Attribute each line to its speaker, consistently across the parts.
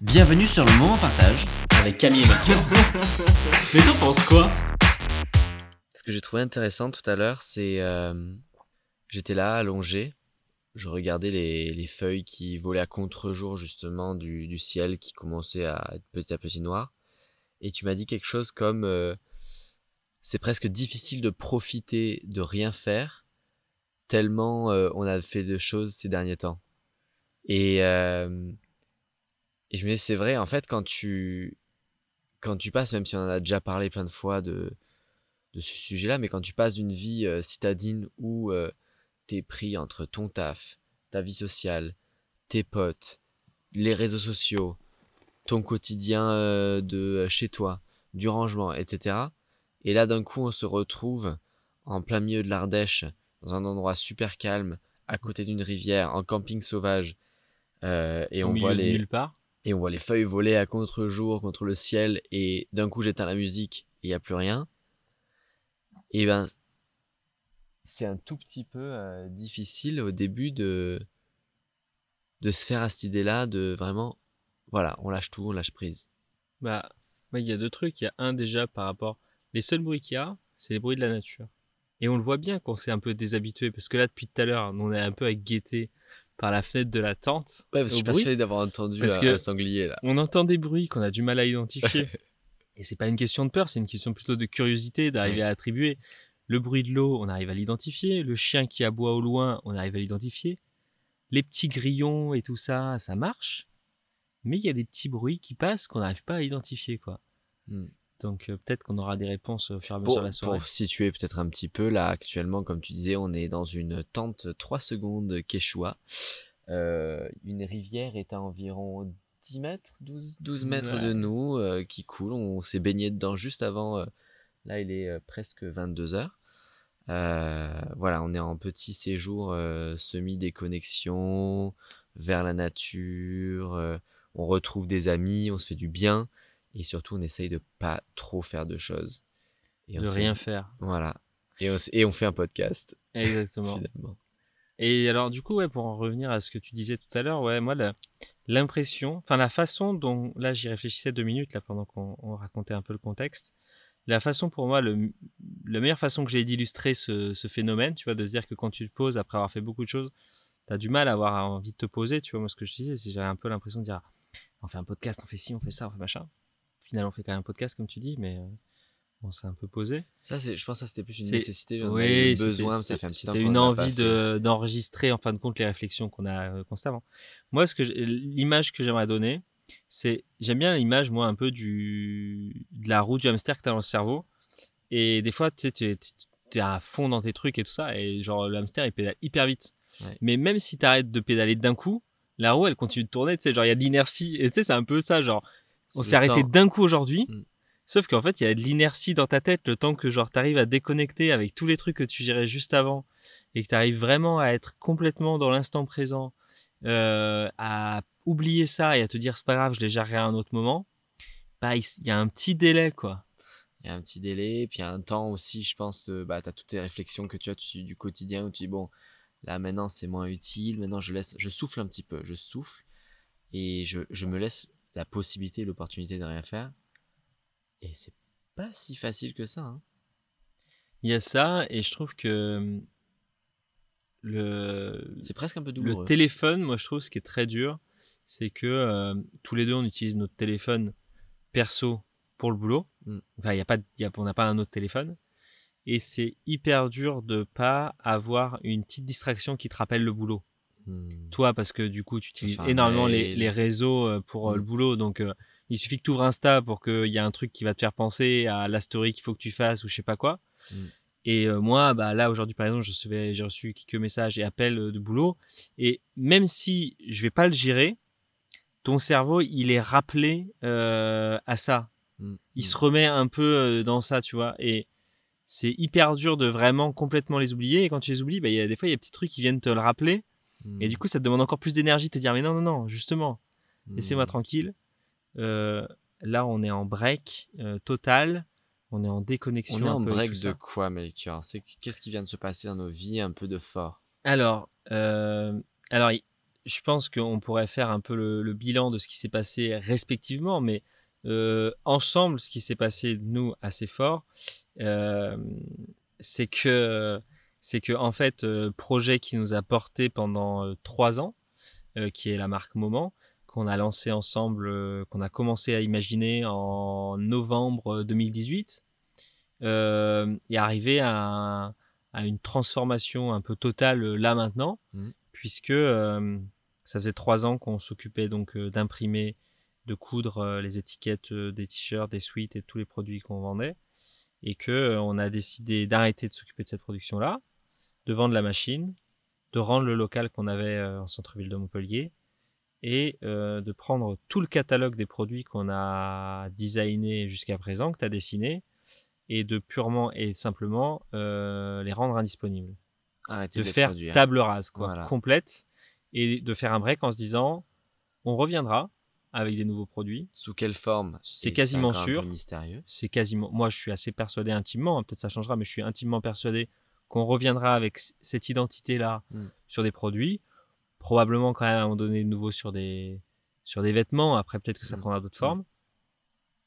Speaker 1: Bienvenue sur le moment partage avec Camille et Mathieu.
Speaker 2: Mais t'en penses quoi
Speaker 3: Ce que j'ai trouvé intéressant tout à l'heure, c'est euh, j'étais là allongé, je regardais les, les feuilles qui volaient à contre-jour justement du, du ciel qui commençait à être petit à petit noir, et tu m'as dit quelque chose comme euh, c'est presque difficile de profiter de rien faire tellement euh, on a fait de choses ces derniers temps. Et euh, et je me dis, c'est vrai, en fait, quand tu, quand tu passes, même si on en a déjà parlé plein de fois de, de ce sujet-là, mais quand tu passes d'une vie euh, citadine où euh, t'es pris entre ton taf, ta vie sociale, tes potes, les réseaux sociaux, ton quotidien euh, de chez toi, du rangement, etc. Et là, d'un coup, on se retrouve en plein milieu de l'Ardèche, dans un endroit super calme, à côté d'une rivière, en camping sauvage, euh, et
Speaker 2: Au
Speaker 3: on
Speaker 2: milieu
Speaker 3: voit
Speaker 2: de
Speaker 3: les,
Speaker 2: nulle part.
Speaker 3: Et on voit les feuilles voler à contre-jour contre le ciel et d'un coup j'éteins la musique il y a plus rien. Et ben c'est un tout petit peu euh, difficile au début de de se faire à cette idée-là de vraiment voilà, on lâche tout, on lâche prise.
Speaker 2: Bah, il y a deux trucs. Il y a un déjà par rapport. Les seuls bruits qu'il y a, c'est les bruits de la nature. Et on le voit bien qu'on s'est un peu déshabitué parce que là, depuis tout à l'heure, on est un peu à guetter par la fenêtre de la tente.
Speaker 3: Ouais, parce que je suis persuadé d'avoir entendu
Speaker 2: Parce
Speaker 3: un,
Speaker 2: que-
Speaker 3: un sanglier là.
Speaker 2: On entend des bruits qu'on a du mal à identifier. Et c'est pas une question de peur, c'est une question plutôt de curiosité, d'arriver
Speaker 3: Ouais.
Speaker 2: à attribuer. Le bruit de l'eau, on arrive à l'identifier. Le chien qui aboie au loin, on arrive à l'identifier. Les petits grillons et tout ça, ça marche. Mais il y a des petits bruits qui passent qu'on n'arrive pas à identifier, quoi.
Speaker 3: Hmm.
Speaker 2: Donc euh, peut-être qu'on aura des réponses au fur et à mesure
Speaker 3: Pour,
Speaker 2: de la soirée.
Speaker 3: pour situer peut-être un petit peu, là actuellement, comme tu disais, on est dans une tente 3 secondes Quechua. Euh, une rivière est à environ 10 mètres, 12, 12 mètres
Speaker 2: Ouais.
Speaker 3: de nous, euh, qui coule. On s'est baigné dedans juste avant. là, il est presque 22 heures. Voilà, on est en petit séjour semi-déconnexion vers la nature. on retrouve des amis, on se fait du bien. Et surtout, on essaye de pas trop faire de choses. Et on
Speaker 2: de rien faire.
Speaker 3: voilà. Et on, s- et on fait un podcast,
Speaker 2: Exactement.
Speaker 3: finalement.
Speaker 2: Et alors, du coup, ouais, pour en revenir à ce que tu disais tout à l'heure, ouais, moi, l'impression, enfin, la façon dont, là, j'y réfléchissais deux minutes, là, pendant qu'on on racontait un peu le contexte. La façon, pour moi, le, la meilleure façon que j'ai d'illustrer ce, ce phénomène, tu vois, de se dire que quand tu te poses après avoir fait beaucoup de choses, tu as du mal à avoir envie de te poser, tu vois. Moi, ce que je disais, c'est que j'avais un peu l'impression de dire, on fait un podcast, on fait ci, on fait ça, on fait machin. Finalement, on fait quand même un podcast, comme tu dis, mais euh, on s'est un peu posé.
Speaker 3: Ça, c'est, je pense que ça, c'était plus une nécessité.
Speaker 2: Oui,
Speaker 3: besoin, ça fait un petit temps
Speaker 2: C'était
Speaker 3: qu'on
Speaker 2: une envie de, d'enregistrer en fin de compte les réflexions qu'on a euh, constamment. Moi, ce que j'ai- l'image que j'aimerais donner, c'est j'aime bien l'image moi un peu du de la roue du hamster que tu as dans le cerveau. Et des fois, tu es à fond dans tes trucs et tout ça, et genre le hamster il pédale hyper vite.
Speaker 3: Ouais.
Speaker 2: Mais même si tu arrêtes de pédaler d'un coup, la roue elle continue de tourner. Tu sais, genre il y a de l'inertie. Et tu sais, c'est un peu ça, genre on s'est arrêté d'un coup aujourd'hui.
Speaker 3: Mm.
Speaker 2: Sauf qu'en fait, il y a de l'inertie dans ta tête le temps que genre t'arrives à déconnecter avec tous les trucs que tu gérais juste avant et que t'arrives vraiment à être complètement dans l'instant présent, euh, à oublier ça et à te dire c'est pas grave, je les gérerai à un autre moment. Bah, il y a un petit délai quoi.
Speaker 3: Il y a un petit délai, puis il y a un temps aussi, je pense, euh, bah, tu as toutes tes réflexions que tu as tu- du quotidien où tu dis, bon, là maintenant c'est moins utile, maintenant je laisse, je souffle un petit peu, je souffle, et je, je me laisse la possibilité, l'opportunité de rien faire. Et c'est pas si facile que ça. Hein.
Speaker 2: Il y a ça et je trouve que hum, le
Speaker 3: C'est presque un peu
Speaker 2: Le
Speaker 3: douloureux.
Speaker 2: téléphone, moi je trouve ce qui est très dur, c'est que euh, tous les deux on utilise notre téléphone perso pour le boulot.
Speaker 3: Mm.
Speaker 2: Enfin, il y a pas, y a- on n'a pas un autre téléphone. Et c'est hyper dur de pas avoir une petite distraction qui te rappelle le boulot.
Speaker 3: Hmm.
Speaker 2: Toi, parce que du coup, tu utilises énormément les, réseaux euh, pour euh, le
Speaker 3: Mm.
Speaker 2: boulot. Donc, euh, il suffit que tu ouvres Insta pour qu'il y ait un truc qui va te faire penser à la story qu'il faut que tu fasses ou je sais pas quoi.
Speaker 3: Mm.
Speaker 2: Et euh, moi, bah, là, aujourd'hui, par exemple, j'ai reçu quelques messages et appels de boulot. Et même si je vais pas le gérer, ton cerveau, il est rappelé euh, à ça.
Speaker 3: Hmm.
Speaker 2: Il
Speaker 3: Hmm.
Speaker 2: se remet un peu dans ça, tu vois. Et c'est hyper dur de vraiment complètement les oublier. Et quand tu les oublies, bah, il y a des fois, il y a des petits trucs qui viennent te le rappeler.
Speaker 3: Hmm.
Speaker 2: Et du coup, ça te demande encore plus d'énergie de te dire, mais non, non, non, justement,
Speaker 3: Hmm.
Speaker 2: laissez-moi tranquille. Euh, là, on est en break euh, total. On est en déconnexion.
Speaker 3: On est
Speaker 2: un
Speaker 3: en
Speaker 2: peu
Speaker 3: break de
Speaker 2: ça.
Speaker 3: quoi, C'est qu'est-ce qui vient de se passer dans nos vies un peu de fort?
Speaker 2: Alors, euh, alors, je pense qu'on pourrait faire un peu le, le bilan de ce qui s'est passé respectivement, mais euh, ensemble, ce qui s'est passé nous assez fort, euh, c'est que c'est que en fait, euh, projet qui nous a porté pendant euh, trois ans, euh, qui est la marque Moment, qu'on a lancé ensemble, euh, qu'on a commencé à imaginer en novembre 2018, euh, est arrivé à, un- à une transformation un peu totale là maintenant,
Speaker 3: Mhm.
Speaker 2: puisque euh, ça faisait trois ans qu'on s'occupait donc euh, d'imprimer, de coudre les étiquettes des t-shirts, des sweats et tous les produits qu'on vendait, et que on a décidé d'arrêter de s'occuper de cette production-là, de vendre la machine, de rendre le local qu'on avait euh, en centre-ville de Montpellier, et euh, de prendre tout le catalogue des produits qu'on a designé jusqu'à présent, que tu as dessiné, et de purement et simplement euh, les rendre indisponibles.
Speaker 3: Arrêtez
Speaker 2: De faire
Speaker 3: produire.
Speaker 2: table rase, quoi,
Speaker 3: Voilà.
Speaker 2: complète, et de faire un break en se disant, on reviendra avec des nouveaux produits.
Speaker 3: Sous quelle forme?
Speaker 2: C'est quasiment sûr.
Speaker 3: mystérieux.
Speaker 2: C'est quasiment, moi je suis assez persuadé intimement, hein, peut-être ça changera, mais je suis intimement persuadé qu'on reviendra avec cette identité-là
Speaker 3: Mm.
Speaker 2: sur des produits, probablement quand même à un moment donné de nouveau sur des, sur des vêtements, après peut-être que ça
Speaker 3: Mm.
Speaker 2: prendra d'autres
Speaker 3: Mm.
Speaker 2: formes.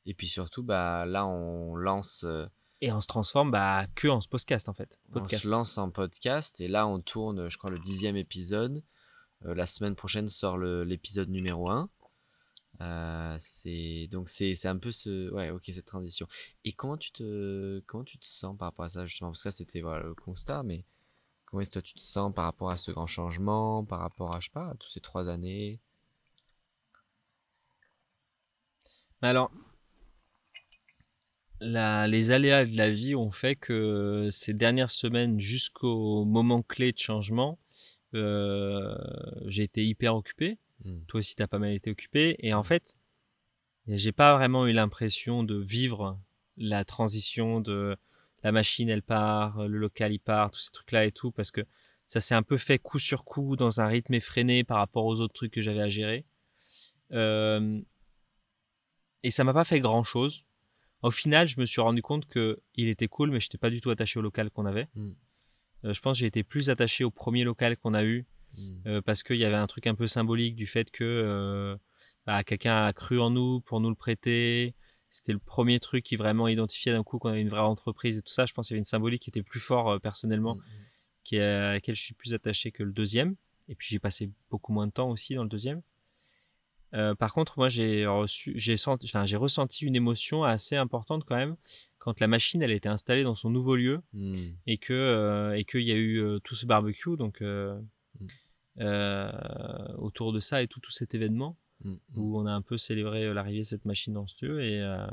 Speaker 3: Et puis surtout, bah là, on lance, euh,
Speaker 2: Et on se transforme bah, que en ce podcast en fait.
Speaker 3: on
Speaker 2: Podcast.
Speaker 3: se lance en podcast. Et là, on tourne, je crois, le dixième épisode. Euh, la semaine prochaine sort le- l'épisode numéro 1. C'est donc c'est un peu ce ouais ok cette transition. Et comment tu te comment tu te sens par rapport à ça justement? Parce que ça c'était voilà le constat mais comment est-ce que toi tu te sens par rapport à ce grand changement par rapport à je sais pas à tous ces trois années?
Speaker 2: Alors, les aléas de la vie ont fait que ces dernières semaines, jusqu'au moment clé de changement, euh, j'ai été hyper occupé.
Speaker 3: Hmm.
Speaker 2: Toi aussi, tu as pas mal été occupé. Et en fait, j'ai pas vraiment eu l'impression de vivre la transition de la machine, elle part, le local, il part, tous ces trucs-là et tout, parce que ça s'est un peu fait coup sur coup dans un rythme effréné par rapport aux autres trucs que j'avais à gérer. Euh, et ça m'a pas fait grand chose. Au final, je me suis rendu compte que il était cool, mais j'étais pas du tout attaché au local qu'on avait.
Speaker 3: Mm.
Speaker 2: Euh, je pense que j'ai été plus attaché au premier local qu'on a eu
Speaker 3: Hmm.
Speaker 2: euh, parce qu'il y avait un truc un peu symbolique du fait que euh, bah, quelqu'un a cru en nous pour nous le prêter. C'était le premier truc qui vraiment identifiait d'un coup qu'on avait une vraie entreprise et tout ça. Je pense qu'il y avait une symbolique qui était plus fort euh, personnellement,
Speaker 3: Hmm.
Speaker 2: qui est, à laquelle je suis plus attaché que le deuxième. Et puis j'ai passé beaucoup moins de temps aussi dans le deuxième. Euh, par contre, moi j'ai reçu, j'ai senti, enfin, j'ai ressenti une émotion assez importante quand même quand la machine elle était installée dans son nouveau lieu et que euh, et qu'il y a eu euh, tout ce barbecue donc euh,
Speaker 3: Mm.
Speaker 2: autour de ça et tout, tout cet événement
Speaker 3: Hmm.
Speaker 2: où on a un peu célébré euh, l'arrivée de cette machine dans ce lieu et euh,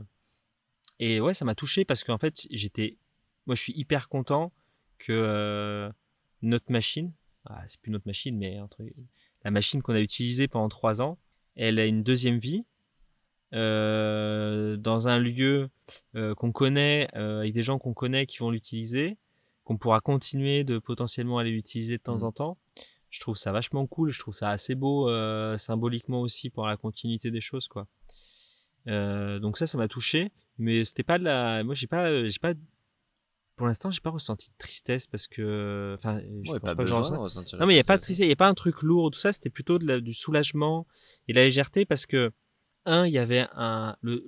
Speaker 2: et ouais ça m'a touché parce qu'en fait j'étais moi je suis hyper content que euh, notre machine ah, c'est plus notre machine mais entre la machine qu'on a utilisée pendant trois ans elle a une deuxième vie dans un lieu qu'on connaît avec des gens qu'on connaît qui vont l'utiliser qu'on pourra continuer de potentiellement aller l'utiliser de temps
Speaker 3: Mm.
Speaker 2: en temps je trouve ça vachement cool je trouve ça assez beau euh, symboliquement aussi pour la continuité des choses quoi Euh, donc ça ça m'a touché mais c'était pas de la moi j'ai pas j'ai pas pour l'instant j'ai pas ressenti de tristesse parce que enfin je
Speaker 3: Ouais,
Speaker 2: pense
Speaker 3: pas
Speaker 2: pas que
Speaker 3: besoin
Speaker 2: ressens-
Speaker 3: de ressentir
Speaker 2: non, mais il n'y a pas de
Speaker 3: tristesse.
Speaker 2: il n'y a pas un truc lourd, tout ça, c'était plutôt de la- du soulagement et de la légèreté parce que, un, il y avait un. Le,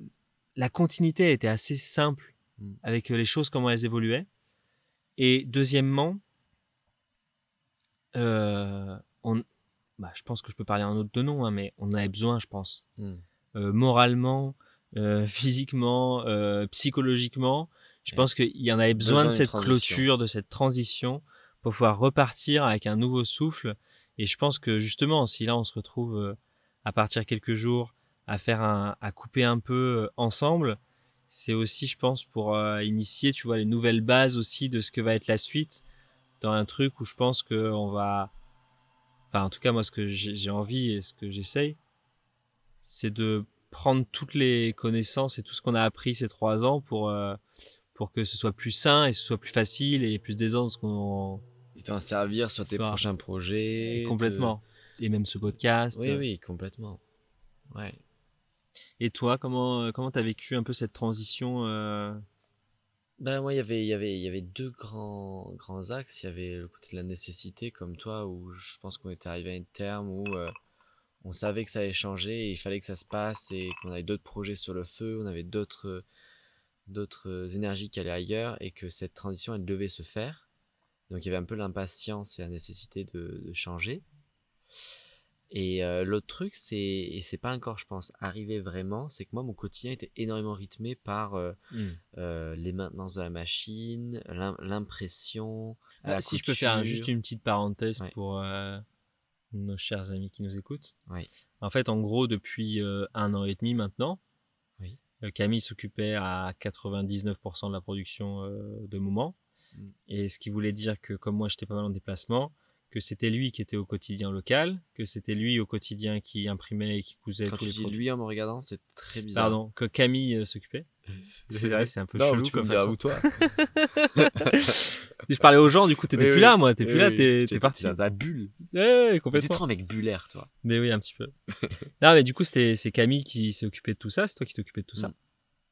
Speaker 2: la continuité était assez simple
Speaker 3: Mm.
Speaker 2: avec euh, les choses, comment elles évoluaient. Et deuxièmement, euh, on, bah, je pense que je peux parler en autre de nom, hein, mais on avait besoin, je pense.
Speaker 3: Hmm.
Speaker 2: Euh, moralement, euh, physiquement, euh, psychologiquement. Je
Speaker 3: Ouais.
Speaker 2: pense qu'il y en avait besoin,
Speaker 3: Besoin
Speaker 2: de cette clôture, de cette transition pour pouvoir repartir avec un nouveau souffle. Et je pense que justement, si là on se retrouve euh, à partir quelques jours à faire un, à couper un peu euh, ensemble, c'est aussi, je pense, pour euh, initier, tu vois, les nouvelles bases aussi de ce que va être la suite dans un truc où je pense que on va, enfin, en tout cas, moi, ce que j'ai envie et ce que j'essaye, c'est de prendre toutes les connaissances et tout ce qu'on a appris ces trois ans pour, euh, pour que ce soit plus sain et ce soit plus facile et plus d'aisance qu'on
Speaker 3: Et t'en servir sur tes
Speaker 2: Enfin,
Speaker 3: prochains projets. te-
Speaker 2: complètement. Et même ce podcast.
Speaker 3: Oui, oui, complètement. Ouais.
Speaker 2: Et toi, comment euh, comment t'as vécu un peu cette transition euh,
Speaker 3: Ben moi, il y avait, il y avait, il y avait deux grands, grands axes. Il y avait le côté de la nécessité, comme toi, où je pense qu'on était arrivé à un terme où euh, on savait que ça allait changer, et il fallait que ça se passe, et qu'on avait d'autres projets sur le feu, on avait d'autres, d'autres énergies qui allaient ailleurs, et que cette transition, elle devait se faire. Donc il y avait un peu l'impatience et la nécessité de, de changer. Et euh, l'autre truc, c'est, et c'est pas encore, je pense, arrivé vraiment, c'est que moi, mon quotidien était énormément rythmé par euh, euh, les maintenances de la machine, l'im- l'impression.
Speaker 2: Ah,
Speaker 3: la
Speaker 2: si je peux faire juste une petite parenthèse
Speaker 3: Ouais.
Speaker 2: pour nos chers amis qui nous écoutent.
Speaker 3: Oui.
Speaker 2: En fait, en gros, depuis un an et demi maintenant,
Speaker 3: Oui.
Speaker 2: Camille s'occupait à 99% de la production de moment.
Speaker 3: Mm.
Speaker 2: Et ce qui voulait dire que, comme moi, j'étais pas mal en déplacement, que c'était lui qui était au quotidien local, que c'était lui au quotidien qui imprimait et qui cousait
Speaker 3: Quand
Speaker 2: tous
Speaker 3: tu
Speaker 2: les
Speaker 3: dis
Speaker 2: produits.
Speaker 3: lui en me regardant, c'est très bizarre.
Speaker 2: Pardon, que Camille euh, s'occupait. C'est vrai, c'est un peu
Speaker 3: non,
Speaker 2: chelou
Speaker 3: tu peux
Speaker 2: comme
Speaker 3: me dire
Speaker 2: façon.
Speaker 3: où toi
Speaker 2: Je parlais aux gens, du coup, t'étais
Speaker 3: Oui,
Speaker 2: plus
Speaker 3: oui.
Speaker 2: là, moi, t'es
Speaker 3: Oui,
Speaker 2: plus là, t'es
Speaker 3: t'es
Speaker 2: parti.
Speaker 3: dans ta bulle.
Speaker 2: Ouais, ouais,
Speaker 3: T'es
Speaker 2: complètement.
Speaker 3: trop un mec bullaire, toi.
Speaker 2: Mais oui, un petit peu. non, mais du coup, c'est Camille qui s'est occupé de tout ça, c'est toi qui t'occupais de tout ça.
Speaker 3: Mm.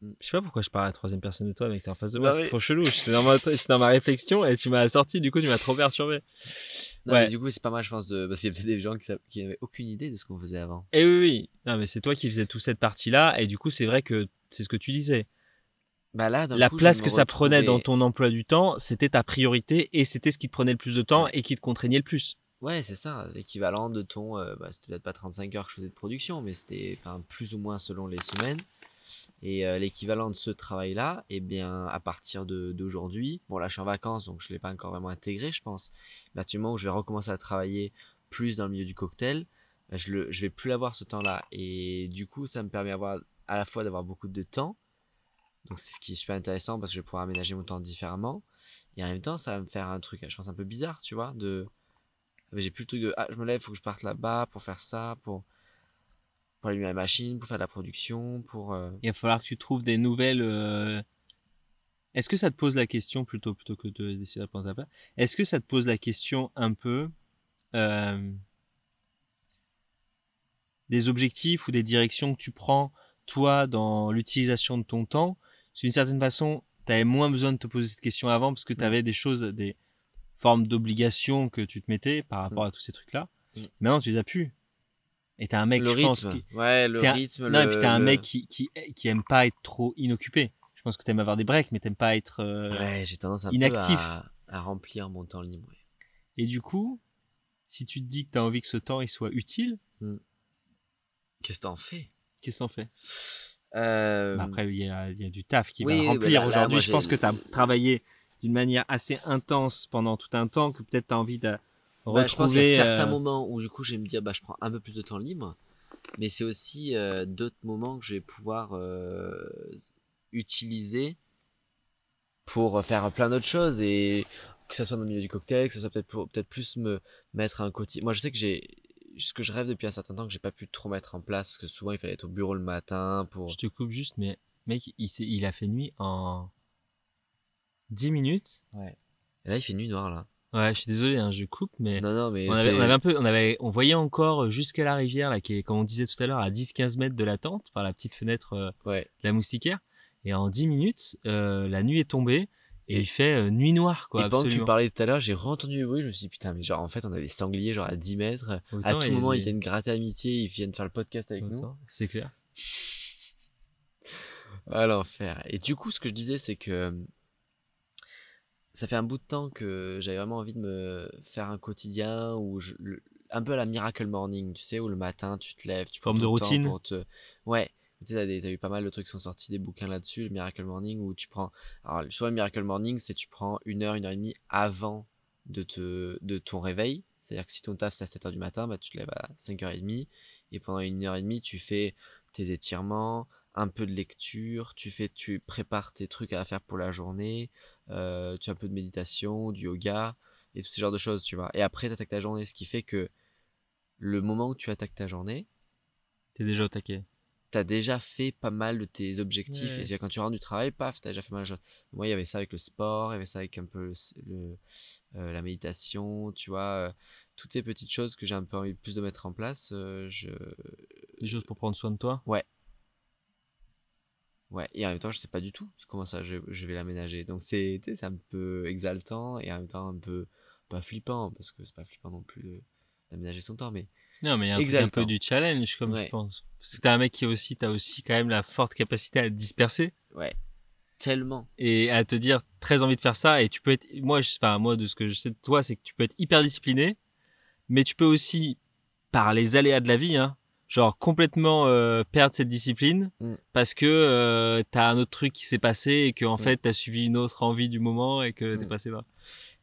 Speaker 3: Mm.
Speaker 2: Je sais pas pourquoi je parle à la troisième personne de toi, que t'es en face de
Speaker 3: Bah
Speaker 2: moi, c'est
Speaker 3: oui.
Speaker 2: trop chelou. J'étais dans, ma... dans ma réflexion et tu m'as sorti, du coup, tu m'as trop perturbé.
Speaker 3: Non,
Speaker 2: Ouais.
Speaker 3: mais du coup, c'est pas mal, je pense, de... parce qu'il y a peut-être des gens qui, n'avaient aucune idée de ce qu'on faisait avant.
Speaker 2: Et oui, oui. Non, mais c'est toi qui faisais toute cette partie-là, et du coup, c'est vrai que c'est ce que tu disais.
Speaker 3: Bah là,
Speaker 2: La
Speaker 3: coup,
Speaker 2: place que ça prenait dans ton emploi du temps, c'était ta priorité et c'était ce qui te prenait le plus de temps et qui te contraignait le plus.
Speaker 3: Ouais, c'est ça, l'équivalent de ton. euh, bah, c'était peut-être pas 35 heures que je faisais de production, mais c'était plus ou moins selon les semaines. Et euh, l'équivalent de ce travail-là, eh bien, à partir d'aujourd'hui, bon là je suis en vacances donc je l'ai pas encore vraiment intégré, je pense. Mais à moment où je vais recommencer à travailler plus dans le milieu du cocktail, je, je vais plus avoir ce temps-là. Et du coup, ça me permet à la fois d'avoir beaucoup de temps, donc c'est ce qui est super intéressant parce que je vais pouvoir aménager mon temps différemment. Et en même temps, ça va me faire un truc, je pense, un peu bizarre, tu vois, de mais j'ai plus le truc de ah je me lève faut que je parte là-bas pour faire ça pour pour allumer la machine pour faire de la production pour euh,
Speaker 2: Il va falloir que tu trouves des nouvelles. euh, Est-ce que ça te pose la question plutôt plutôt que de d'essayer de répondre à ta place Est-ce que ça te pose la question un peu euh, des objectifs ou des directions que tu prends toi dans l'utilisation de ton temps? D'une certaine façon, tu avais moins besoin de te poser cette question avant parce que tu avais des choses, des formes d'obligations que tu te mettais par rapport à tous ces trucs-là.
Speaker 3: Mm.
Speaker 2: Maintenant, tu les as plus. Et t'es un mec,
Speaker 3: le
Speaker 2: je pense, qui,
Speaker 3: ouais le
Speaker 2: un-
Speaker 3: rythme
Speaker 2: non, et puis t'es un mec qui, qui, qui aime pas être trop inoccupé. Je pense que t'aimes avoir des breaks, mais t'aimes pas être. euh,
Speaker 3: ouais j'ai tendance un
Speaker 2: inactif.
Speaker 3: peu à, à remplir mon temps libre.
Speaker 2: Et du coup, si tu te dis que t'as envie que ce temps il soit utile,
Speaker 3: qu'est-ce que t'en fais?
Speaker 2: Qu'est-ce qu'on fait
Speaker 3: euh,
Speaker 2: Bah Après, il y a, il y a du taf qui
Speaker 3: oui,
Speaker 2: va remplir
Speaker 3: bah
Speaker 2: aujourd'hui. Je pense que t'as travaillé d'une manière assez intense pendant tout un temps, que peut-être t'as envie de
Speaker 3: bah, je pense qu'il y a certains
Speaker 2: euh,
Speaker 3: moments où du coup je vais me dire bah je prends un peu plus de temps libre mais c'est aussi euh, d'autres moments que je vais pouvoir euh, utiliser pour faire plein d'autres choses et que ça soit dans le milieu du cocktail, que ça soit peut-être peut-être plus me mettre un quotidien. Moi, je sais que j'ai ce que je rêve depuis un certain temps que j'ai pas pu trop mettre en place parce que souvent il fallait être au bureau le matin pour.
Speaker 2: Je te coupe juste, mais mec, il, a fait nuit en 10 minutes.
Speaker 3: Et là, il fait nuit noire là.
Speaker 2: Ouais, je suis désolé, hein, je coupe, mais.
Speaker 3: Non, non, mais
Speaker 2: On avait, on avait un peu, on avait, on voyait encore jusqu'à la rivière, là, qui est, comme on disait tout à l'heure, à 10-15 mètres de la tente, par la petite fenêtre euh,
Speaker 3: ouais.
Speaker 2: de la moustiquaire. Et en 10 minutes, euh, la nuit est tombée et,
Speaker 3: Et-
Speaker 2: il fait euh, nuit noire, quoi.
Speaker 3: et pendant que tu parlais tout à l'heure, j'ai re-entendu le bruit. Je me suis dit putain, mais genre en fait, on a des sangliers genre à 10 mètres. à tout
Speaker 2: il
Speaker 3: moment,
Speaker 2: des-
Speaker 3: ils viennent gratter amitié, ils viennent faire le podcast avec nous.
Speaker 2: C'est clair.
Speaker 3: À l'enfer. Et du coup, ce que je disais, c'est que euh, ça fait un bout de temps que j'avais vraiment envie de me faire un quotidien où je, le- un peu à la miracle morning, tu sais, où le matin tu te lèves, tu prends
Speaker 2: Forme de routine.
Speaker 3: pour te, ouais. Tu sais, t'as eu pas mal de trucs qui sont sortis, des bouquins là-dessus, le Miracle Morning, où tu prends. Alors, soit le Miracle Morning, c'est tu prends une heure, une heure et demie avant de, te, de ton réveil. C'est-à-dire que si ton taf c'est à 7h du matin, bah, tu te lèves à 5h30 et pendant une heure et demie, tu fais tes étirements, un peu de lecture, tu fais, tu prépares tes trucs à faire pour la journée, euh, tu as un peu de méditation, du yoga et tous ces genres de choses, tu vois. Et après, tu attaques ta journée, ce qui fait que le moment où tu attaques ta journée,
Speaker 2: T'es déjà au taquet.
Speaker 3: t'as déjà fait pas mal de tes objectifs.
Speaker 2: Ouais.
Speaker 3: Et c'est quand tu rentres du travail, paf, t'as déjà fait mal de choses. Moi, il y avait ça avec le sport, il y avait ça avec un peu le, le- euh, la méditation, tu vois. euh, toutes ces petites choses que j'ai un peu envie plus de mettre en place, euh, je...
Speaker 2: Des choses pour prendre soin de toi?
Speaker 3: Ouais, et en même temps, je sais pas du tout comment ça je, je vais l'aménager. Donc c'est un peu exaltant et en même temps un peu pas flippant parce que c'est pas flippant non plus d'aménager son temps, mais
Speaker 2: Non, mais il y a un, truc un
Speaker 3: Exaltant.
Speaker 2: peu du challenge, comme
Speaker 3: Ouais.
Speaker 2: je pense. Parce que t'es un mec qui aussi, t'as aussi quand même la forte capacité à te disperser
Speaker 3: ouais, tellement.
Speaker 2: et à te dire très envie de faire ça. Et tu peux être, moi, je, enfin, moi, de ce que je sais de toi, c'est que tu peux être hyper discipliné, mais tu peux aussi, par les aléas de la vie, hein, genre complètement euh, perdre cette discipline
Speaker 3: Mm.
Speaker 2: parce que euh, t'as un autre truc qui s'est passé et que en
Speaker 3: Mm.
Speaker 2: fait t'as suivi une autre envie du moment et que t'es
Speaker 3: Mm.
Speaker 2: passé là.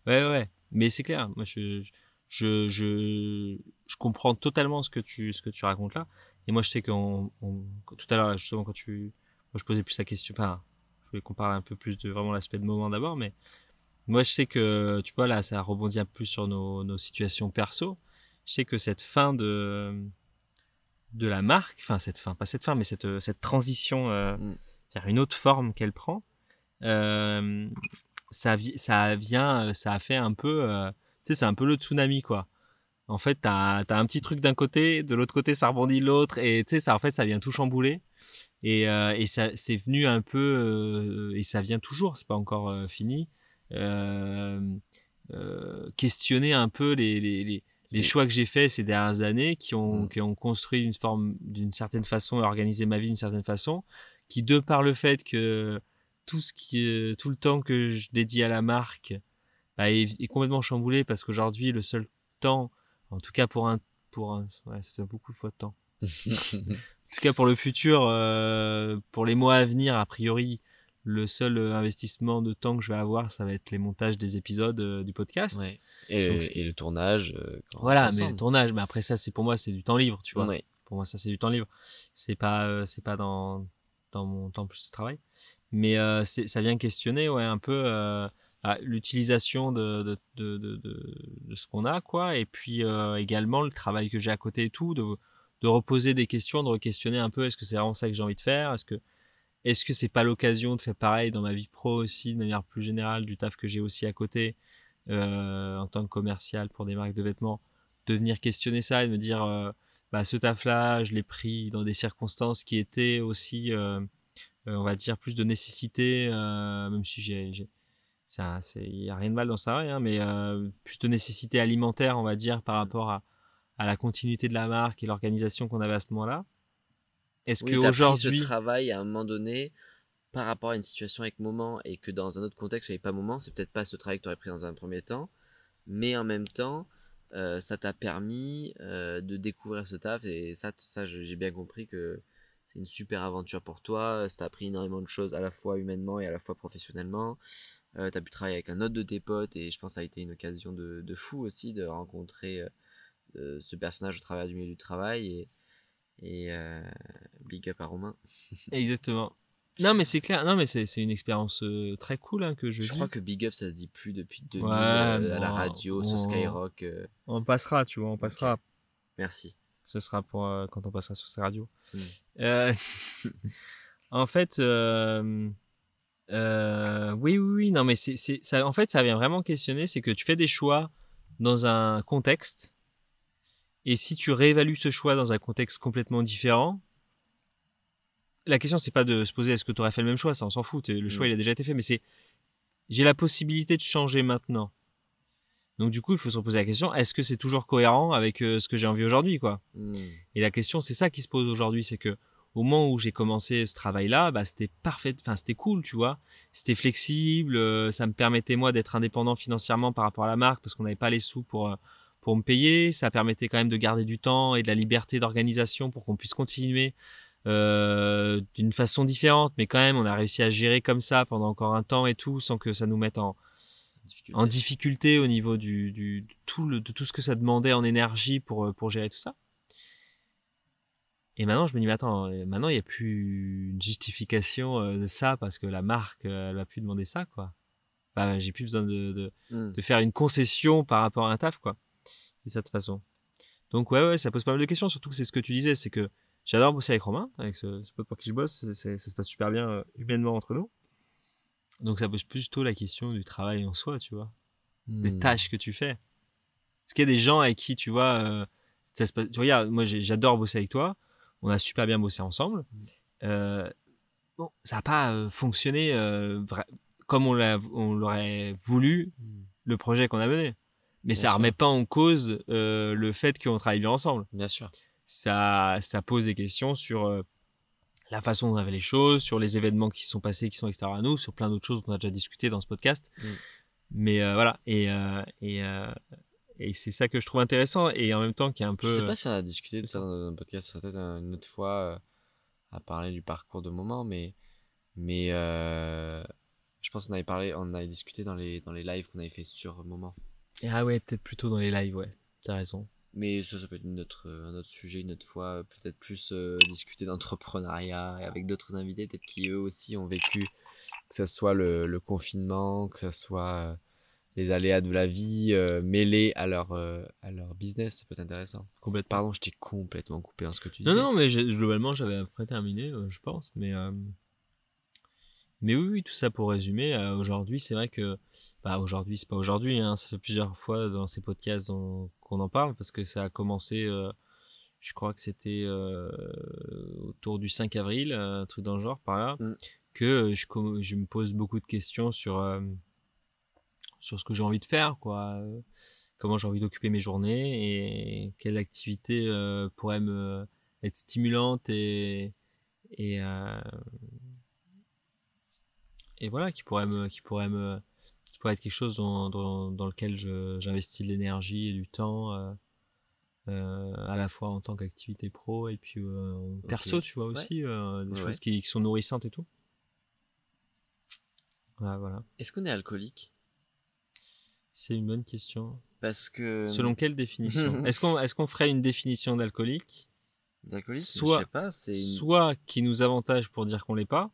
Speaker 2: Ouais, ouais. Mais c'est clair. Moi, je, je, je, je comprends totalement ce que tu, ce que tu racontes là. Et moi, je sais qu'on, on- tout à l'heure, justement, quand tu, moi, je posais plus la question, enfin, je voulais qu'on parle un peu plus de vraiment l'aspect de moment d'abord, mais moi, je sais que, tu vois, là, ça rebondit un peu plus sur nos, nos situations perso. Je sais que cette fin de, de la marque, enfin, cette fin, pas cette fin, mais cette, cette transition euh,
Speaker 3: Mm.
Speaker 2: vers une autre forme qu'elle prend, euh, ça, ça vient, euh, ça a fait un peu, euh, tu sais, c'est un peu le tsunami, quoi. En fait, t'as as un petit truc d'un côté, de l'autre côté, ça rebondit de l'autre, et tu sais, ça, en fait, ça vient tout chambouler. Et, euh, et ça, c'est venu un peu, euh, et ça vient toujours, c'est pas encore euh, fini, euh, euh, questionner un peu les, les, les, les choix que j'ai faits ces dernières années, qui ont,
Speaker 3: Mm.
Speaker 2: qui ont construit une forme, d'une certaine façon, et organisé ma vie d'une certaine façon, qui, de par le fait que tout ce qui tout le temps que je dédie à la marque bah, est, est complètement chamboulé parce qu'aujourd'hui, le seul temps, en tout cas pour un, pour un, ouais, ça fait beaucoup de fois de temps. En tout cas pour le futur, euh, pour les mois à venir, a priori, le seul euh, investissement de temps que je vais avoir, ça va être les montages des épisodes euh, du podcast.
Speaker 3: ouais. Et,
Speaker 2: Donc,
Speaker 3: le, et le tournage. euh, quand-
Speaker 2: Voilà, mais le tournage, mais après ça, c'est pour moi, c'est du temps libre, tu vois.
Speaker 3: Ouais.
Speaker 2: Pour moi, ça, c'est du temps libre. C'est pas, euh, c'est pas dans, dans mon temps plus de travail. Mais ça vient questionner, ouais, un peu euh, ah, l'utilisation de, de, de, de, de, ce qu'on a, quoi. Et puis également le travail que j'ai à côté et tout, de, de reposer des questions, de re-questionner un peu est-ce que c'est vraiment ça que j'ai envie de faire? Est-ce que est-ce que c'est pas l'occasion de faire pareil dans ma vie pro aussi, de manière plus générale, du taf que j'ai aussi à côté euh, en tant que commercial pour des marques de vêtements, de venir questionner ça et de me dire euh, bah, ce taf-là, je l'ai pris dans des circonstances qui étaient aussi, euh, euh, on va dire, plus de nécessité, euh, même si j'ai, j'ai ça, c'est, il y a rien de mal dans ça, hein, mais euh, plus de nécessité alimentaire, on va dire, par rapport à, à la continuité de la marque et l'organisation qu'on avait à ce moment-là. Est-ce
Speaker 3: Oui, t'as pris
Speaker 2: qu'aujourd'hui,
Speaker 3: ce travail à un moment donné par rapport à une situation avec moment et que dans un autre contexte, il n'y avait pas moment, c'est peut-être pas ce travail que tu aurais pris dans un premier temps, mais en même temps, euh, ça t'a permis euh, de découvrir ce taf et ça, ça j'ai bien compris que c'est une super aventure pour toi. Ça t'a appris énormément de choses à la fois humainement et à la fois professionnellement. Euh, tu as pu travailler avec un autre de tes potes et je pense que ça a été une occasion de, de fou aussi de rencontrer euh, ce personnage au travers du milieu du travail et, et euh, big up à Romain.
Speaker 2: Exactement. Non, mais c'est clair. Non, mais c'est c'est une expérience euh, très cool hein, que je,
Speaker 3: Je
Speaker 2: vis.
Speaker 3: crois que Big Up ça se dit plus depuis 2000
Speaker 2: Ouais,
Speaker 3: euh, à la radio, sur. Skyrock. euh,
Speaker 2: On passera, tu vois, on passera.
Speaker 3: merci.
Speaker 2: Ce sera pour euh, quand on passera sur ces radios.
Speaker 3: Mm.
Speaker 2: Euh, en fait, euh, euh, oui, oui, oui. Non, mais c'est c'est- ça. En fait, ça vient vraiment questionner. C'est que tu fais des choix dans un contexte, et si tu réévalues ce choix dans un contexte complètement différent, la question c'est pas de se poser est-ce que tu aurais fait le même choix, ça on s'en fout. Le choix
Speaker 3: Mm.
Speaker 2: il a déjà été fait, mais c'est j'ai la possibilité de changer maintenant. Donc du coup, il faut se reposer la question est-ce que c'est toujours cohérent avec euh, ce que j'ai envie aujourd'hui, quoi?
Speaker 3: Hmm.
Speaker 2: et la question, c'est ça qui se pose aujourd'hui, c'est que au moment où j'ai commencé ce travail-là, bah, c'était parfait, enfin c'était cool, tu vois? C'était flexible, euh, ça me permettait moi d'être indépendant financièrement par rapport à la marque parce qu'on n'avait pas les sous pour euh, pour me payer. Ça permettait quand même de garder du temps et de la liberté d'organisation pour qu'on puisse continuer euh, d'une façon différente, mais quand même on a réussi à gérer comme ça pendant encore un temps et tout sans que ça nous mette en
Speaker 3: Difficulté.
Speaker 2: en difficulté au niveau du, du de tout le, de tout ce que ça demandait en énergie pour euh, pour gérer tout ça. Et maintenant, je me dis, mais attends, euh, maintenant, il n'y a plus une justification euh, de ça parce que la marque, elle va plus demander ça, quoi. Enfin, j'ai plus besoin de, de,
Speaker 3: Hmm.
Speaker 2: de faire une concession par rapport à un taf, quoi. De cette façon. Donc, ouais, ouais, ça pose pas mal de questions, surtout que c'est ce que tu disais, c'est que j'adore bosser avec Romain, avec ce, ce pote pour qui je bosse, ça se passe super bien euh, humainement entre nous. Donc, ça pose plutôt la question du travail en soi, tu vois des
Speaker 3: Hmm.
Speaker 2: tâches que tu fais. Est-ce qu'il y a des gens avec qui, tu vois, euh, ça se passe, tu regardes, moi j'adore bosser avec toi, on a super bien bossé ensemble. Euh, bon, ça n'a pas fonctionné comme on l'aurait voulu,
Speaker 3: Hmm.
Speaker 2: le projet qu'on a mené. Mais
Speaker 3: Bien
Speaker 2: ça
Speaker 3: sûr.
Speaker 2: remet pas en cause euh, le fait qu'on travaille bien ensemble.
Speaker 3: Bien sûr.
Speaker 2: Ça, ça pose des questions sur euh, la façon dont on avait les choses, sur les événements qui se sont passés, qui sont extérieurs à nous, sur plein d'autres choses dont on a déjà discuté dans ce podcast.
Speaker 3: Mm.
Speaker 2: Mais euh, voilà, et, et, et c'est ça que je trouve intéressant, et en même temps qui est un
Speaker 3: Je
Speaker 2: peu...
Speaker 3: sais pas si on a discuté de ça dans un podcast, peut-être une autre fois à parler du parcours de moment, mais, mais je pense qu'on avait parlé, on avait discuté dans les, dans les lives qu'on avait fait sur moment.
Speaker 2: Ah ouais, peut-être plutôt dans les lives, ouais, t'as raison.
Speaker 3: Mais ça, ça peut être une autre, euh, un autre sujet, une autre fois, peut-être plus euh, discuter d'entrepreneuriat et avec d'autres invités, peut-être qui eux aussi ont vécu, que ce soit le, le confinement, que ce soit euh, les aléas de la vie euh, mêlés à leur, euh, à leur business, ça peut être intéressant.
Speaker 2: Complètement.
Speaker 3: Pardon, je t'ai complètement coupé dans ce que tu
Speaker 2: Non,
Speaker 3: disais.
Speaker 2: non, mais j'ai- globalement, j'avais à peu près terminé, je pense. Mais, mais oui, oui, tout ça pour résumer. euh, aujourd'hui, c'est vrai que. Bah, aujourd'hui, c'est pas aujourd'hui. Hein, ça fait plusieurs fois dans ces podcasts qu'on en parle parce que ça a commencé. euh, je crois que c'était euh, autour du 5 avril, un truc dans le genre, par là.
Speaker 3: Mm.
Speaker 2: Que je, je me pose beaucoup de questions sur, sur ce que j'ai envie de faire, quoi. comment j'ai envie d'occuper mes journées et quelle activité pourrait me être stimulante et et euh, et voilà qui pourrait me qui pourrait me qui pourrait être quelque chose dans, dans, dans lequel je- j'investis de l'énergie et du temps euh, euh, à la fois en tant qu'activité pro et puis euh, perso tu vois
Speaker 3: Ouais.
Speaker 2: aussi euh, des
Speaker 3: Ouais,
Speaker 2: choses qui, qui sont nourrissantes et tout voilà, voilà.
Speaker 3: Est-ce qu'on est alcoolique?
Speaker 2: C'est une bonne question
Speaker 3: Parce que.
Speaker 2: selon quelle définition? Est-ce qu'on est-ce qu'on ferait une définition d'alcoolique?
Speaker 3: D'alcoolisme,
Speaker 2: soit-
Speaker 3: je sais pas, c'est une...
Speaker 2: soit qui nous avantage pour dire qu'on l'est pas,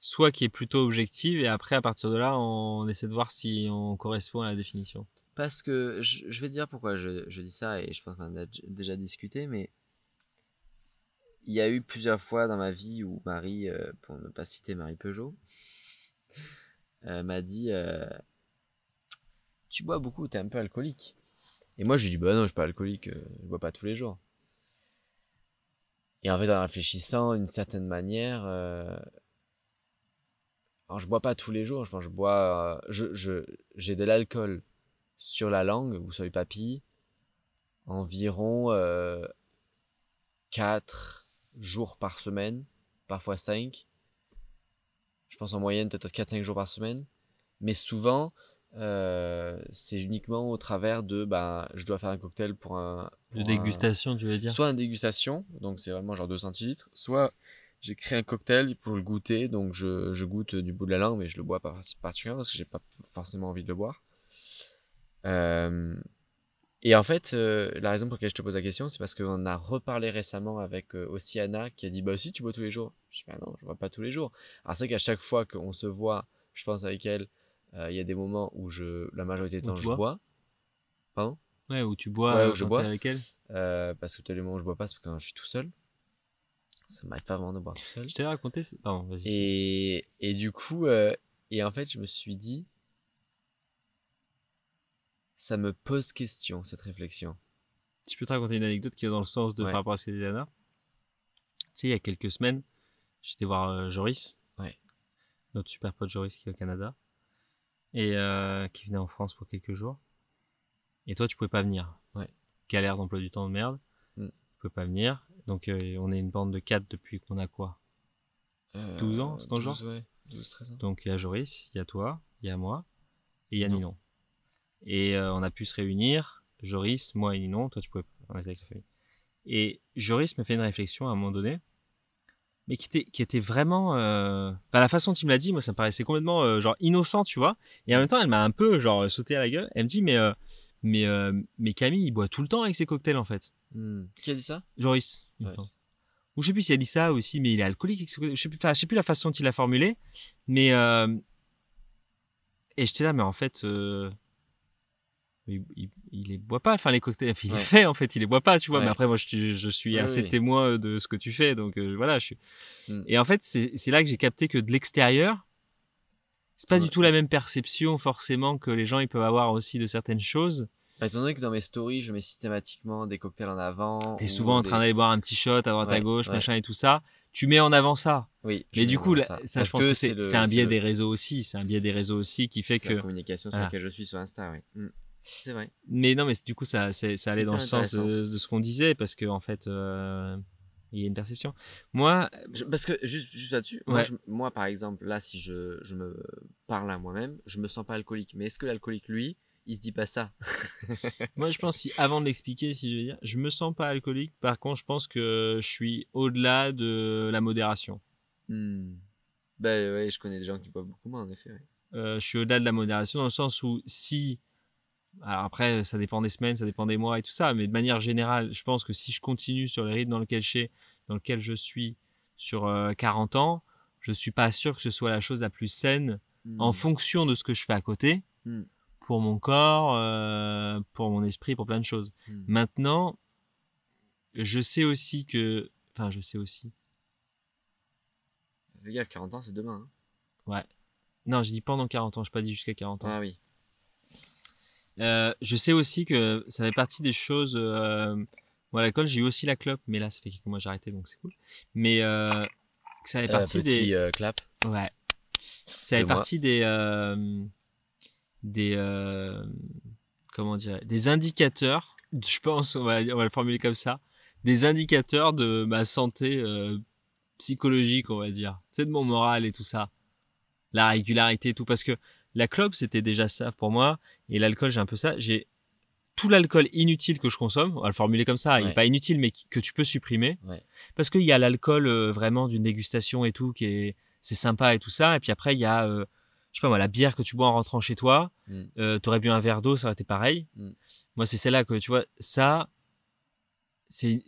Speaker 2: soit qui est plutôt objective et après à partir de là on essaie de voir si on correspond à la définition.
Speaker 3: Parce que je, vais te dire pourquoi je, dis ça et je pense qu'on a déjà discuté, mais il y a eu plusieurs fois dans ma vie où Marie, euh, pour ne pas citer Marie Peugeot, euh, m'a dit euh, Tu bois beaucoup, t'es un peu alcoolique. Et moi, je lui dis Bah non, je suis pas alcoolique, je bois pas tous les jours. Et en fait, en réfléchissant d'une certaine manière, alors je bois pas tous les jours, je pense que je bois, euh, je, je, j'ai de l'alcool sur la langue ou sur les papilles environ euh, 4 jours par semaine, parfois 5. Je pense en moyenne peut-être 4-5 jours par semaine. Mais souvent, euh, c'est uniquement au travers de ben, je dois faire un cocktail pour un.
Speaker 2: De
Speaker 3: pour un-
Speaker 2: dégustation, tu veux dire?
Speaker 3: Soit une dégustation, donc c'est vraiment genre 2 centilitres, soit j'ai créé un cocktail pour le goûter, donc je, je goûte du bout de la langue, mais je le bois pas particulièrement parce que j'ai pas forcément envie de le boire. Euh, et en fait, euh, la raison pour laquelle je te pose la question, c'est parce qu'on a reparlé récemment avec euh, aussi Anna qui a dit Bah, aussi, tu bois tous les jours. Je dis Bah, non, je bois pas tous les jours. Alors, c'est qu'à chaque fois qu'on se voit, je pense avec elle, euh, il y a des moments où je, la majorité du
Speaker 2: Où
Speaker 3: temps, je
Speaker 2: bois?
Speaker 3: bois. Pardon?
Speaker 2: Ouais, où tu bois
Speaker 3: Ouais, où je bois.
Speaker 2: avec elle.
Speaker 3: Parce que tous les moments où je bois pas, c'est quand je suis tout seul. Ça m'arrive pas vraiment de boire tout seul.
Speaker 2: Je t'ai raconté. Pardon, vas-y.
Speaker 3: Et, et du coup, euh, et en fait, je me suis dit, ça me pose question, cette réflexion.
Speaker 2: Je peux te raconter une anecdote qui est dans le sens de
Speaker 3: Ouais.
Speaker 2: par rapport à ce qu'a dit Anna. Tu sais, il y a quelques semaines, j'étais voir euh, Joris,
Speaker 3: Ouais.
Speaker 2: notre super pote Joris qui est au Canada, et euh, qui venait en France pour quelques jours. Et toi, tu pouvais pas venir.
Speaker 3: Ouais.
Speaker 2: Galère d'emploi du temps de merde.
Speaker 3: Mm.
Speaker 2: Tu pouvais pas venir. Donc, euh, on est une bande de 4 depuis qu'on a quoi? 12 ans, c'est dans le genre?
Speaker 3: 12, ouais. 12, 13 ans.
Speaker 2: Donc il y a Joris, il y a toi, il y a moi et il y a
Speaker 3: Non.
Speaker 2: Ninon. Et euh, on a pu se réunir, Joris, moi et Ninon, toi tu pouvais on était avec la famille. Et Joris m'a fait une réflexion à un moment donné, mais qui était, qui était vraiment... euh, Enfin la façon dont tu me l'as dit, moi ça me paraissait complètement euh, genre innocent, tu vois. Et en même temps elle m'a un peu genre sauté à la gueule. Elle me dit mais, euh, mais, euh, mais Camille il boit tout le temps avec ses cocktails en fait.
Speaker 3: Hmm. Qui a dit ça?
Speaker 2: Joris.
Speaker 3: Ouais.
Speaker 2: Ou je sais plus s'il a dit ça aussi, mais il est alcoolique. Je sais plus, enfin, je sais plus la façon dont il l'a formulé. Mais euh, et j'étais là, mais en fait, euh, il, il, il les boit pas. Enfin, les cocktails, il
Speaker 3: Ouais.
Speaker 2: les fait en fait, il les boit pas, tu vois.
Speaker 3: Ouais.
Speaker 2: Mais après, moi, je, suis- je suis
Speaker 3: Oui,
Speaker 2: assez
Speaker 3: oui.
Speaker 2: témoin de ce que tu fais, donc euh, voilà. Je suis...
Speaker 3: Mm.
Speaker 2: Et en fait, c'est c'est là que j'ai capté que de l'extérieur, c'est pas du tout la même perception forcément que les gens ils peuvent avoir aussi de certaines choses.
Speaker 3: Bah, Étant donné que dans mes stories, je mets systématiquement des cocktails en avant.
Speaker 2: T'es
Speaker 3: ou
Speaker 2: souvent en
Speaker 3: des-
Speaker 2: train d'aller boire un petit shot à droite à gauche,
Speaker 3: ouais.
Speaker 2: machin et tout ça. tu mets en avant ça.
Speaker 3: Oui.
Speaker 2: Mais du coup, là,
Speaker 3: ça.
Speaker 2: je pense
Speaker 3: que
Speaker 2: que c'est un biais
Speaker 3: le-
Speaker 2: des réseaux aussi. C'est un biais des réseaux aussi qui fait
Speaker 3: c'est
Speaker 2: que.
Speaker 3: la communication sur
Speaker 2: Voilà.
Speaker 3: laquelle je suis sur Insta, oui. Mm. C'est vrai.
Speaker 2: Mais non, mais du coup, ça, ça allait dans le sens de, ce qu'on disait parce que en fait, euh, il y a une perception. Moi,
Speaker 3: Je- parce que juste, juste là-dessus, moi,
Speaker 2: Ouais.
Speaker 3: moi, par exemple, là, si je, je me parle à moi-même, je me sens pas alcoolique. Mais est-ce que l'alcoolique, lui, il se dit pas ça
Speaker 2: moi, je pense si avant de l'expliquer, si je veux dire, je me sens pas alcoolique. Par contre, je pense que je suis au-delà de la modération.
Speaker 3: Hmm. Ben ouais, je connais des gens qui boivent beaucoup moins, en effet. ouais.
Speaker 2: Euh, je suis au-delà de la modération dans le sens où si alors après ça dépend des semaines ça dépend des mois et tout ça mais de manière générale je pense que si je continue sur le rythme dans lequel je suis dans lequel je suis sur euh, 40 ans je suis pas sûr que ce soit la chose la plus saine
Speaker 3: Hmm.
Speaker 2: en fonction de ce que je fais à côté
Speaker 3: Hmm.
Speaker 2: Pour mon corps euh, pour mon esprit pour plein de choses
Speaker 3: Hmm.
Speaker 2: maintenant je sais aussi que enfin je sais aussi
Speaker 3: Fais gaffe, 40 ans, c'est demain.
Speaker 2: non je dis pendant 40 ans je pas dit jusqu'à 40 ans
Speaker 3: hein. Ah oui.
Speaker 2: Euh, je sais aussi que ça fait partie des choses. Euh, moi, l'alcool, j'ai eu aussi la clope, mais là, ça fait quelques mois que j'ai arrêté, donc c'est cool. Mais euh, que ça fait partie
Speaker 3: petit
Speaker 2: des.
Speaker 3: clap.
Speaker 2: Ouais. Ça fait partie des. Des. euh, comment dire Des indicateurs, je pense, on va, on va le formuler comme ça. Des indicateurs de ma santé euh, psychologique, on va dire. C'est de mon moral et tout ça. La régularité et tout. Parce que la clope, c'était déjà ça pour moi. Et l'alcool, j'ai un peu ça. J'ai tout l'alcool inutile que je consomme, on va le formuler comme ça, il n'est pas inutile, mais que tu peux supprimer.
Speaker 3: Ouais.
Speaker 2: Parce qu'il y a l'alcool euh, vraiment d'une dégustation et tout, qui est c'est sympa et tout ça. Et puis après, il y a, euh, je sais pas moi, la bière que tu bois en rentrant chez toi.
Speaker 3: Mm.
Speaker 2: Euh, T'aurais bu un verre d'eau, ça aurait été pareil.
Speaker 3: Mm.
Speaker 2: Moi, c'est celle-là que tu vois, ça, c'est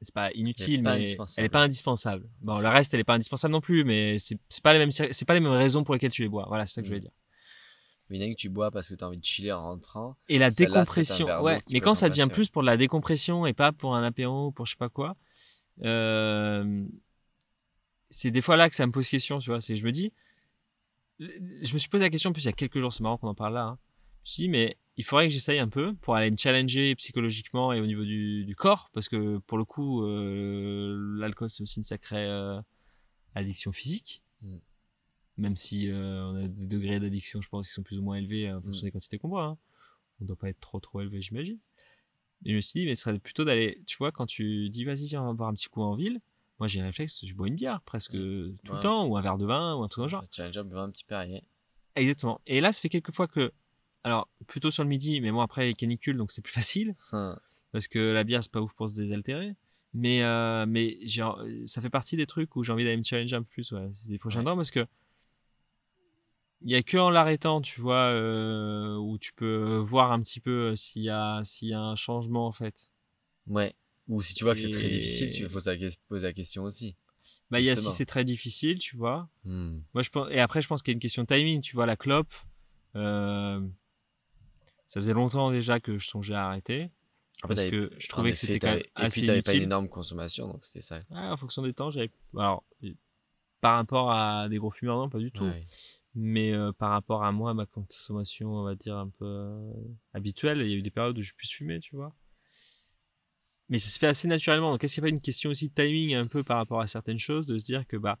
Speaker 2: c'est pas inutile,
Speaker 3: pas
Speaker 2: mais
Speaker 3: indispensable.
Speaker 2: elle est pas indispensable. Bon, le reste, elle est pas indispensable non plus, mais c'est pas les mêmes, c'est pas les mêmes raisons pour lesquelles tu les bois. Voilà, c'est ça que je
Speaker 3: Mm.
Speaker 2: voulais dire.
Speaker 3: Mais a que tu bois parce que tu as envie de chiller en rentrant.
Speaker 2: Et la décompression, ouais. Mais quand ça devient plus pour de la décompression et pas pour un apéro ou pour je sais pas quoi, euh, c'est des fois là que ça me pose question, tu vois. C'est, je me dis, je me suis posé la question, en plus il y a quelques jours, c'est marrant qu'on en parle là. hein. Je me suis dit, mais il faudrait que j'essaye un peu pour aller me challenger psychologiquement et au niveau du, du corps, parce que pour le coup, euh, l'alcool c'est aussi une sacrée euh, addiction physique.
Speaker 3: Mm.
Speaker 2: Même si euh, on a des degrés d'addiction, je pense, qui sont plus ou moins élevés en fonction
Speaker 3: Mm.
Speaker 2: des quantités qu'on boit. hein. On doit pas être trop trop élevé, j'imagine. Et je me suis dit, mais ce serait plutôt d'aller, tu vois, quand tu dis, vas-y, viens, on va boire un petit coup en ville. Moi, j'ai un réflexe, je bois une bière presque tout le temps, ou un verre de vin, ou un truc dans le genre.
Speaker 3: Le Challenger buvait un petit Perrier.
Speaker 2: Exactement. Et là, ça fait quelques fois que, alors, plutôt sur le midi, mais moi après, canicule, donc c'est plus facile,
Speaker 3: Hum.
Speaker 2: parce que la bière, c'est pas ouf pour se désaltérer. Mais, euh, mais ça fait partie des trucs où j'ai envie d'aller me challenger un peu plus, ouais, ces prochains
Speaker 3: Ouais.
Speaker 2: temps, parce que il y a que en l'arrêtant, tu vois, euh, où tu peux voir un petit peu euh, s'il y a, s'il y a un changement, en fait.
Speaker 3: Ouais. Ou si tu vois que c'est très difficile, tu faut se poser la question aussi.
Speaker 2: Bah, il y a si c'est très difficile, tu vois.
Speaker 3: Hmm.
Speaker 2: Moi, je pense, et après, je pense qu'il y a une question de timing. Tu vois, la clope, euh, ça faisait longtemps déjà que je songeais à arrêter.
Speaker 3: Après,
Speaker 2: parce que je trouvais que c'était quand même
Speaker 3: t'avais- Et
Speaker 2: assez
Speaker 3: puis, t'avais pas une énorme consommation, donc c'était ça.
Speaker 2: Ah, en fonction des temps, j'avais. Alors, par rapport à des gros fumeurs, non, pas du tout.
Speaker 3: Ouais.
Speaker 2: Mais euh, par rapport à moi, ma consommation, on va dire, un peu euh, habituelle, il y a eu des périodes où je puisse fumer, tu vois. Mais ça se fait assez naturellement. Donc, est-ce qu'il n'y a pas une question aussi de timing un peu par rapport à certaines choses, de se dire que, bah,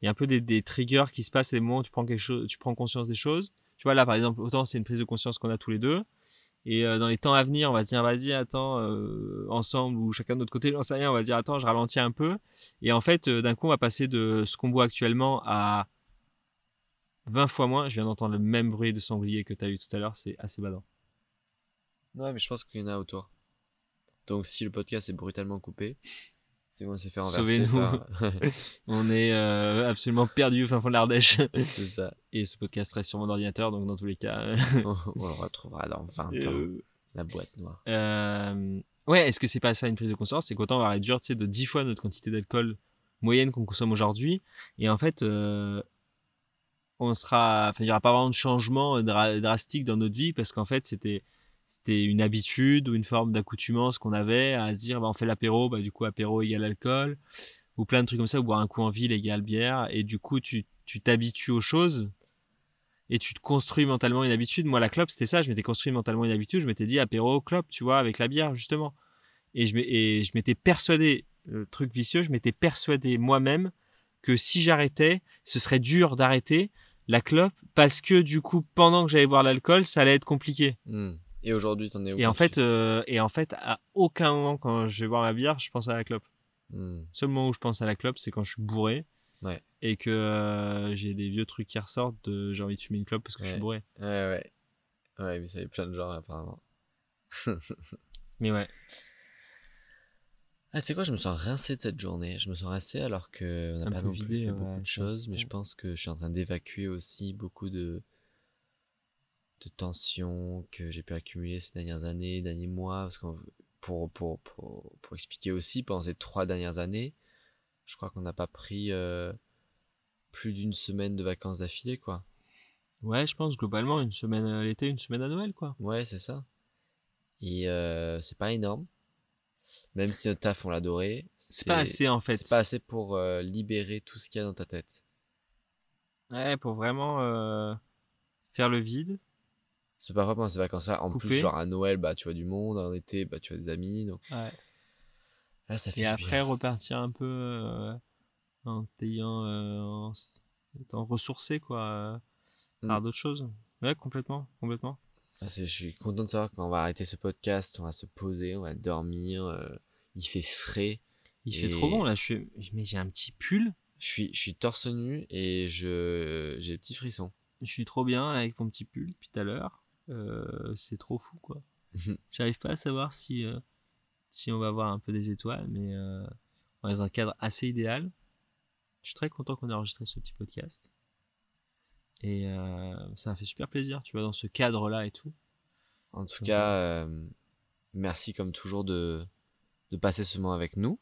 Speaker 2: il y a un peu des, des triggers qui se passent, des moments où tu prends quelque chose, tu prends conscience des choses. Tu vois, là, par exemple, autant c'est une prise de conscience qu'on a tous les deux. Et euh, dans les temps à venir, on va se dire, vas-y, attends, euh, ensemble ou chacun de notre côté, j'en sais rien, on va dire, attends, je ralentis un peu. Et en fait, euh, d'un coup, on va passer de ce qu'on boit actuellement à 20 fois moins. Je viens d'entendre le même bruit de sanglier que tu as eu tout à l'heure, c'est assez badant.
Speaker 3: Ouais, mais je pense qu'il y en a autour. Donc, si le podcast est brutalement coupé, c'est qu'on s'est fait renverser.
Speaker 2: Sauvez-nous.
Speaker 3: par-
Speaker 2: On est euh, absolument perdu au fin fond de l'Ardèche.
Speaker 3: c'est ça.
Speaker 2: Et ce podcast reste sur mon ordinateur, donc dans tous les cas. euh,
Speaker 3: On, on le retrouvera dans 20 ans.
Speaker 2: euh,
Speaker 3: La boîte noire.
Speaker 2: Euh, ouais, est-ce que c'est pas ça une prise de conscience? C'est qu'autant on va réduire de 10 fois notre quantité d'alcool moyenne qu'on consomme aujourd'hui. Et en fait, on sera, enfin, il y aura pas vraiment de changement dra- drastique dans notre vie parce qu'en fait, c'était c'était une habitude ou une forme d'accoutumance qu'on avait à se dire bah, on fait l'apéro bah du coup apéro égale alcool ou plein de trucs comme ça ou boire un coup en ville égale bière. Et du coup tu tu t'habitues aux choses et tu te construis mentalement une habitude. Moi la clope c'était ça. Je m'étais construit mentalement une habitude. Je m'étais dit apéro clope tu vois avec la bière justement. Et je m'ai- et je m'étais persuadé le truc vicieux, je m'étais persuadé moi-même que si j'arrêtais, ce serait dur d'arrêter la clope parce que du coup, pendant que j'allais boire l'alcool, ça allait être compliqué.
Speaker 3: Hmm. Et aujourd'hui, t'en es où
Speaker 2: Et en fait, euh, et en fait, à aucun moment quand je vais boire ma bière, je pense à la clope.
Speaker 3: Hmm.
Speaker 2: Le seul moment où je pense à la clope, c'est quand je suis bourré.
Speaker 3: Ouais.
Speaker 2: Et que euh, j'ai des vieux trucs qui ressortent de j'ai envie de fumer une clope parce que je suis bourré.
Speaker 3: Ouais, ouais. Ouais, mais ça y est plein de genres apparemment.
Speaker 2: Mais ouais.
Speaker 3: Ah, c'est quoi, je me sens rincé de cette journée? Je me sens rincé alors qu'on n'a pas non plus
Speaker 2: vidé,
Speaker 3: fait
Speaker 2: ouais,
Speaker 3: beaucoup de choses, mais je pense que je suis en train d'évacuer aussi beaucoup de, de tensions que j'ai pu accumuler ces dernières années, derniers mois. Parce qu'on, pour, pour, pour, pour expliquer aussi, pendant ces trois dernières années, je crois qu'on n'a pas pris euh, plus d'une semaine de vacances d'affilée, quoi.
Speaker 2: Ouais, je pense globalement une semaine à l'été, une semaine à Noël, quoi.
Speaker 3: Ouais, c'est ça. Et euh, c'est pas énorme. Même si notre taf, on l'adorait.
Speaker 2: C'est pas assez en fait.
Speaker 3: C'est pas assez pour euh, libérer tout ce qu'il y a dans ta tête.
Speaker 2: Ouais, pour vraiment euh, faire le vide.
Speaker 3: C'est pas vraiment ces vacances-là. En plus, genre à Noël, bah tu vois du monde. En été, bah tu as des amis. Donc
Speaker 2: Ouais.
Speaker 3: là, ça fait
Speaker 2: Et après
Speaker 3: bien.
Speaker 2: repartir un peu euh, en t'ayant euh, en étant ressourcé quoi euh, par
Speaker 3: Mm.
Speaker 2: d'autres choses. Ouais, complètement, complètement.
Speaker 3: Ah, je suis content de savoir qu'on va arrêter ce podcast. On va se poser, on va dormir. euh, il fait frais.
Speaker 2: Il fait trop bon là, je suis mais j'ai un petit pull,
Speaker 3: Je suis, je suis torse nu et je j'ai des petits frissons.
Speaker 2: je suis trop bien là, avec mon petit pull depuis tout à l'heure. Euh, c'est trop fou quoi. J'arrive pas à savoir si euh, si on va voir un peu des étoiles mais euh, on est dans un cadre assez idéal. Je suis très content qu'on ait enregistré ce petit podcast. Et euh, ça m'a fait super plaisir, tu vois, dans ce cadre-là et tout.
Speaker 3: En tout
Speaker 2: Mhm.
Speaker 3: cas, euh, merci comme toujours de, de passer ce moment avec nous.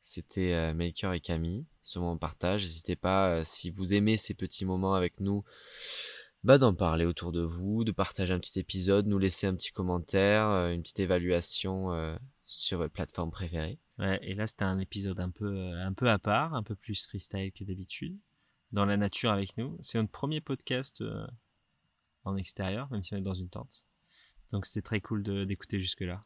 Speaker 3: C'était euh, Melchior et Camille, ce moment partage. N'hésitez pas, euh, si vous aimez ces petits moments avec nous, bah, d'en parler autour de vous, de partager un petit épisode, nous laisser un petit commentaire, euh, une petite évaluation euh, sur votre plateforme préférée.
Speaker 2: Ouais, et là c'était un épisode un peu, euh, un peu à part, un peu plus freestyle que d'habitude, dans la nature avec nous. C'est notre premier podcast en extérieur, même si on est dans une tente. Donc c'était très cool d'écouter jusque-là.